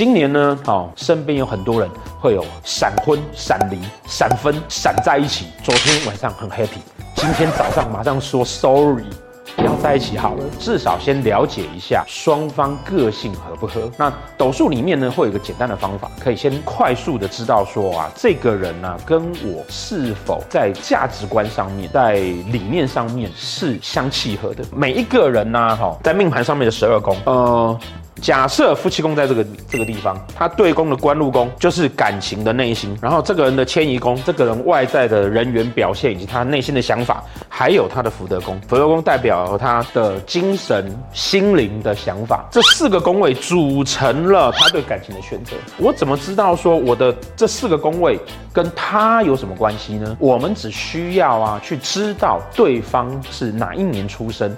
今年呢，哦，身边有很多人会有闪婚、闪离、闪分、闪在一起。昨天晚上很 happy，今天早上马上说 sorry。要在一起好了，至少先了解一下双方个性合不合。那斗数里面呢，会有一个简单的方法，可以先快速的知道说啊，这个人呢、跟我是否在价值观上面，在理念上面是相契合的。每一个人呢、哈，在命盘上面的十二宫，呃。假设夫妻宫在这个这个地方，他对宫的官禄宫就是感情的内心，然后这个人的迁移宫，这个人外在的人缘表现以及他内心的想法，还有他的福德宫，福德宫代表他的精神心灵的想法，这四个宫位组成了他对感情的选择。我怎么知道说我的这四个宫位跟他有什么关系呢？我们只需要啊去知道对方是哪一年出生。